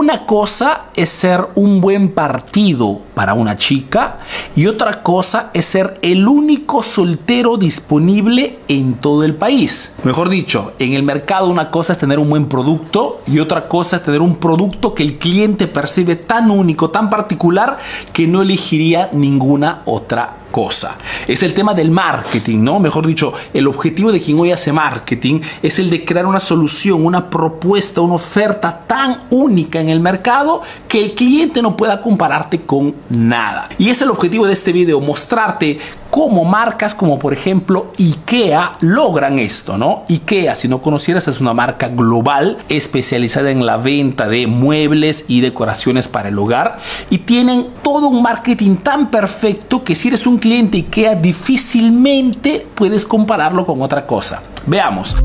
una cosa es ser un buen partido para una chica y otra cosa es ser el único soltero disponible en todo el país. Mejor dicho, en el mercado una cosa es tener un buen producto y otra cosa es tener un producto que el cliente percibe tan único, tan particular, que no elegiría ninguna otra cosa. Es el tema del marketing, ¿no? Mejor dicho, el objetivo de quien hoy hace marketing es el de crear una solución, una propuesta, una oferta tan única en el mercado que el cliente no pueda compararte con nada. Y es el objetivo de este video, mostrarte cómo marcas como por ejemplo IKEA logran esto, ¿no? IKEA, si no conocieras, es una marca global especializada en la venta de muebles y decoraciones para el hogar y tienen todo un marketing tan perfecto que si eres un cliente IKEA difícilmente puedes compararlo con otra cosa. Veamos.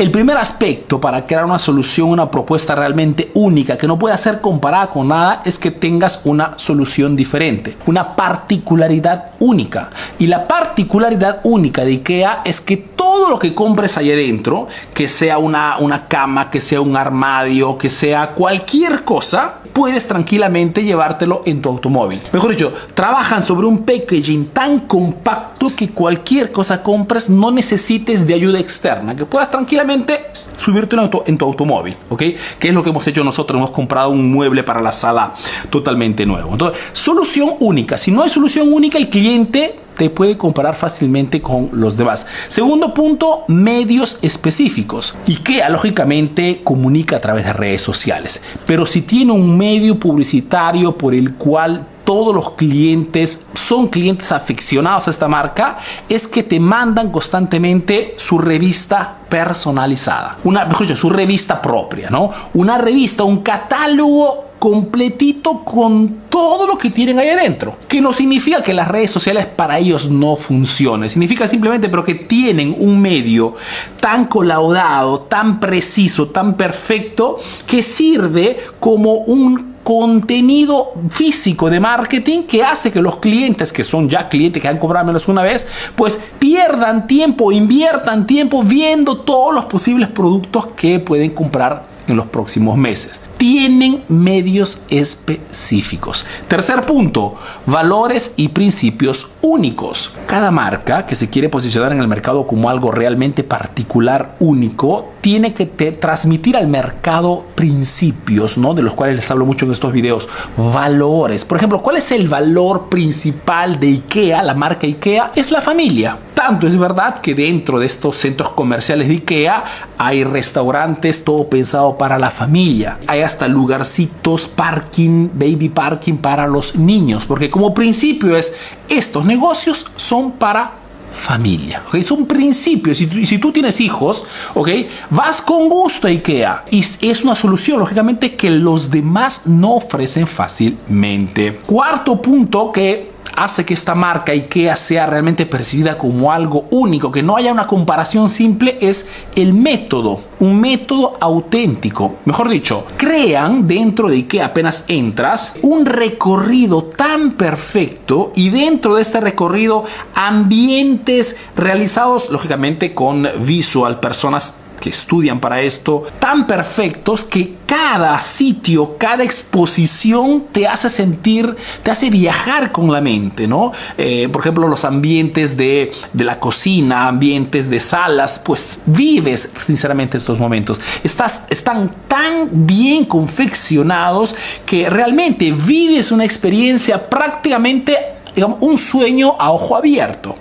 El primer aspecto para crear una solución, una propuesta realmente única que no pueda ser comparada con nada es que tengas una solución diferente, una particularidad única. Y la particularidad única de IKEA es que todo lo que compres ahí adentro, que sea una, una cama, que sea un armadio, que sea cualquier cosa, puedes tranquilamente llevártelo en tu automóvil. Mejor dicho, trabajan sobre un packaging tan compacto que cualquier cosa compres no necesites de ayuda externa, que puedas tranquilamente subirte en tu automóvil, ¿ok? Que es lo que hemos hecho nosotros, hemos comprado un mueble para la sala totalmente nuevo. Entonces, solución única. Si no hay solución única, el cliente te puede comparar fácilmente con los demás. Segundo punto, medios específicos. IKEA lógicamente comunica a través de redes sociales, pero si tiene un medio publicitario por el cual todos los clientes son clientes aficionados a esta marca es que te mandan constantemente su revista personalizada, una mejor su revista propia, ¿no? Una revista, un catálogo completito con todo lo que tienen ahí adentro. Que no significa que las redes sociales para ellos no funcionen. Significa simplemente pero que tienen un medio tan colaudado, tan preciso, tan perfecto, que sirve como un contenido físico de marketing que hace que los clientes, que son ya clientes que han cobrado menos una vez, pues pierdan tiempo, inviertan tiempo viendo todos los posibles productos que pueden comprar en los próximos meses tienen medios específicos. Tercer punto, valores y principios únicos. Cada marca que se quiere posicionar en el mercado como algo realmente particular, único, tiene que transmitir al mercado principios, ¿no? De los cuales les hablo mucho en estos videos. Valores. Por ejemplo, ¿cuál es el valor principal de IKEA, la marca IKEA? Es la familia. Tanto es verdad que dentro de estos centros comerciales de IKEA hay restaurantes, todo pensado para la familia. Hay hasta lugarcitos, parking, baby parking para los niños. Porque como principio es, estos negocios son para familia. ¿okay? Es un principio. Si, si, tú tienes hijos, ¿okay? vas con gusto a IKEA. Y es una solución, lógicamente, que los demás no ofrecen fácilmente. Cuarto punto que hace que esta marca IKEA sea realmente percibida como algo único, que no haya una comparación simple, es el método, un método auténtico. Mejor dicho, crean dentro de IKEA apenas entras un recorrido tan perfecto y dentro de este recorrido ambientes realizados lógicamente con visual, personas que estudian para esto, tan perfectos que cada sitio, cada exposición te hace sentir, te hace viajar con la mente, ¿no? Eh, por ejemplo, los ambientes de, de, la cocina, ambientes de salas, pues vives sinceramente estos momentos. Están tan bien confeccionados que realmente vives una experiencia prácticamente, digamos, un sueño a ojo abierto.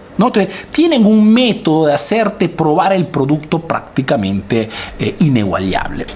Tienen un método de hacerte probar el producto prácticamente eh.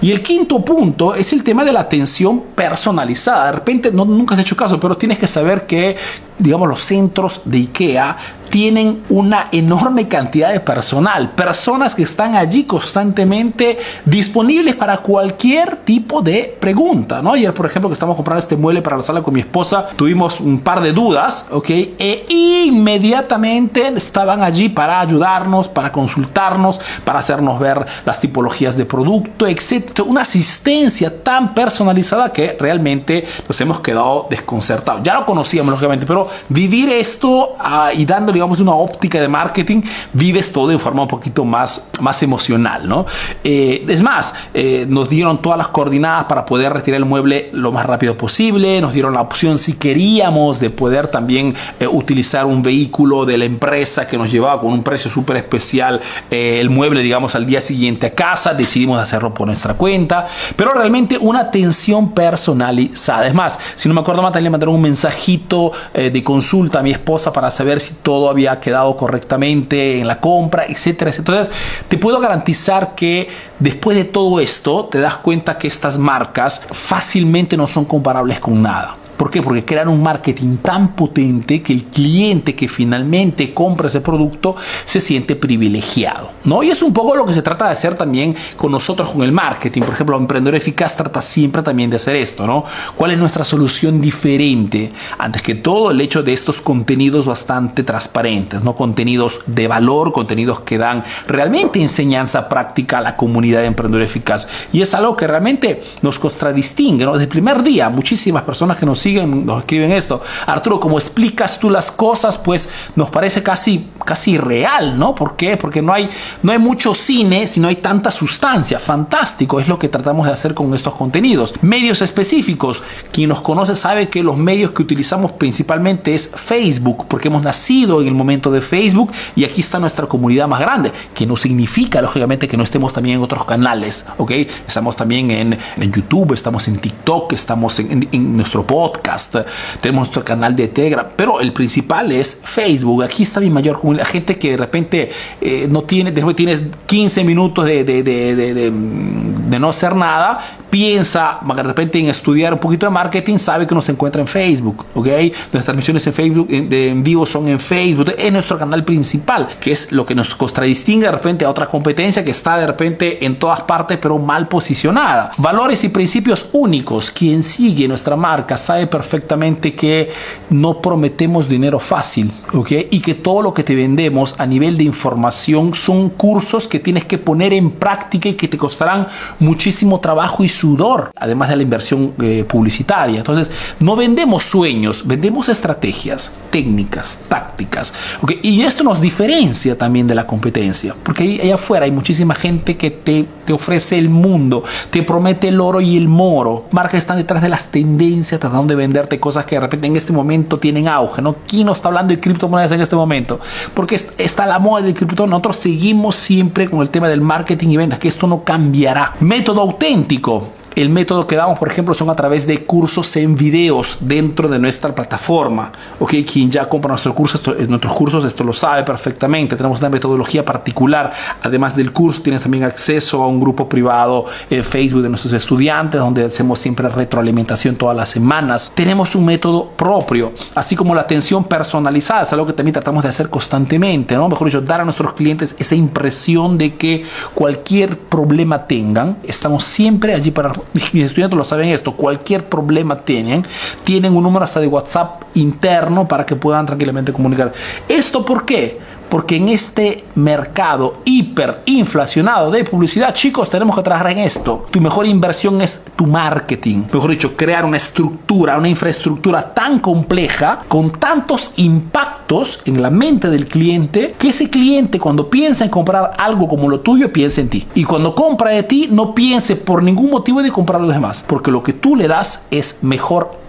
Y el quinto punto es el tema de la atención personalizada. De repente, no, nunca has hecho caso, pero tienes que saber que digamos, los centros de IKEA tienen una enorme cantidad de personal, personas que están allí constantemente disponibles para cualquier tipo de pregunta, ¿no? Ayer, por ejemplo, que estamos comprando este mueble para la sala con mi esposa, tuvimos un par de dudas, ¿ok? E inmediatamente estaban allí para ayudarnos, para consultarnos, para hacernos ver las tipologías de producto, etc. Una asistencia tan personalizada que realmente nos hemos quedado desconcertados. Ya lo conocíamos, lógicamente, pero vivir esto uh, y dándole digamos, una óptica de marketing, vives todo de forma un poquito más, más emocional, ¿no? Eh, es más, eh, nos dieron todas las coordinadas para poder retirar el mueble lo más rápido posible, nos dieron la opción si queríamos de poder también eh, utilizar un vehículo de la empresa que nos llevaba con un precio súper especial el mueble, digamos, al día siguiente a casa, decidimos hacerlo por nuestra cuenta, pero realmente una atención personalizada. Es más, si no me acuerdo, mal, le mandaron un mensajito de consulta a mi esposa para saber si todo había quedado correctamente en la compra, etcétera, Entonces, te puedo garantizar que después de todo esto, te das cuenta que estas marcas fácilmente no son comparables con nada. ¿Por qué? Porque crean un marketing tan potente que el cliente que finalmente compra ese producto se siente privilegiado. ¿no? Y es un poco lo que se trata de hacer también con nosotros con el marketing. Por ejemplo, Emprendedor Eficaz trata siempre también de hacer esto. ¿no? ¿Cuál es nuestra solución diferente? Antes que todo, el hecho de estos contenidos bastante transparentes, ¿no? contenidos de valor, contenidos que dan realmente enseñanza práctica a la comunidad de Emprendedor Eficaz. Y es algo que realmente nos contradistingue. ¿no? Desde el primer día, muchísimas personas que nos siguen, nos escriben esto. Arturo, como explicas tú las cosas, pues nos parece casi, casi real, ¿no? ¿Por qué? Porque no hay, no hay mucho cine si no hay tanta sustancia. Fantástico, es lo que tratamos de hacer con estos contenidos. Medios específicos. Quien nos conoce sabe que los medios que utilizamos principalmente es Facebook, porque hemos nacido en el momento de Facebook y aquí está nuestra comunidad más grande, que no significa, lógicamente, que no estemos también en otros canales, ¿ok? Estamos también en, en YouTube, estamos en TikTok, estamos en, en nuestro podcast podcast, tenemos nuestro canal de Telegram, pero el principal es Facebook. Aquí está mi mayor comunidad, gente que de repente eh, no tiene, después tienes 15 minutos de, de, de, de, no hacer nada, piensa de repente en estudiar un poquito de marketing, sabe que nos encuentra en Facebook, ¿ok? Nuestras transmisiones en Facebook, de en vivo son en Facebook, es nuestro canal principal, que es lo que nos contradistingue de repente a otra competencia que está de repente en todas partes, pero mal posicionada. Valores y principios únicos. Quien sigue nuestra marca sabe perfectamente que no prometemos dinero fácil, ¿ok? Y que todo lo que te vendemos a nivel de información son cursos que tienes que poner en práctica y que te costarán muchísimo trabajo y sudor, además de la inversión eh, publicitaria. Entonces, no vendemos sueños, vendemos estrategias, técnicas, tácticas, ¿ok? Y esto nos diferencia también de la competencia, porque ahí, allá afuera hay muchísima gente que te, te ofrece el mundo, te promete el oro y el moro, marcas están detrás de las tendencias, tratando de venderte cosas que de repente en este momento tienen auge, ¿no? ¿Quién no está hablando de criptomonedas en este momento? Porque está la moda del cripto. Nosotros seguimos siempre con el tema del marketing y ventas, que esto no cambiará. Método auténtico. El método que damos, por ejemplo, son a través de cursos en videos dentro de nuestra plataforma. Ok, quien ya compra nuestro curso, eh, nuestros cursos, esto lo sabe perfectamente. Tenemos una metodología particular. Además del curso, tienes también acceso a un grupo privado en Facebook de nuestros estudiantes, donde hacemos siempre retroalimentación todas las semanas. Tenemos un método propio, así como la atención personalizada, es algo que también tratamos de hacer constantemente, ¿no? Mejor dicho, dar a nuestros clientes esa impresión de que cualquier problema tengan, estamos siempre allí para mis estudiantes lo saben esto, cualquier problema tienen, tienen un número hasta de WhatsApp interno para que puedan tranquilamente comunicar. ¿Esto por qué? Porque en este mercado hiperinflacionado de publicidad, chicos, tenemos que trabajar en esto. Tu mejor inversión es tu marketing. Mejor dicho, crear una estructura, una infraestructura tan compleja, con tantos impactos en la mente del cliente, que ese cliente cuando piensa en comprar algo como lo tuyo, piensa en ti. Y cuando compra de ti, no piense por ningún motivo de comprar a los demás. Porque lo que tú le das es mejor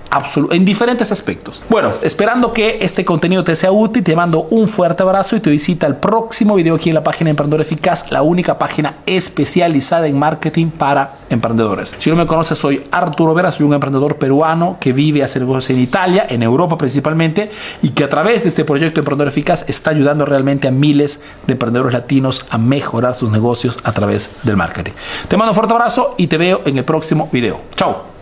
en diferentes aspectos. Bueno, esperando que este contenido te sea útil, te mando un fuerte abrazo y te visita el próximo video aquí en la página Emprendedor Eficaz, la única página especializada en marketing para emprendedores. Si no me conoces, soy Arturo Vera, soy un emprendedor peruano que vive hace negocios en Italia, en Europa principalmente, y que a través de este proyecto Emprendedor Eficaz está ayudando realmente a miles de emprendedores latinos a mejorar sus negocios a través del marketing. Te mando un fuerte abrazo y te veo en el próximo video. Chao.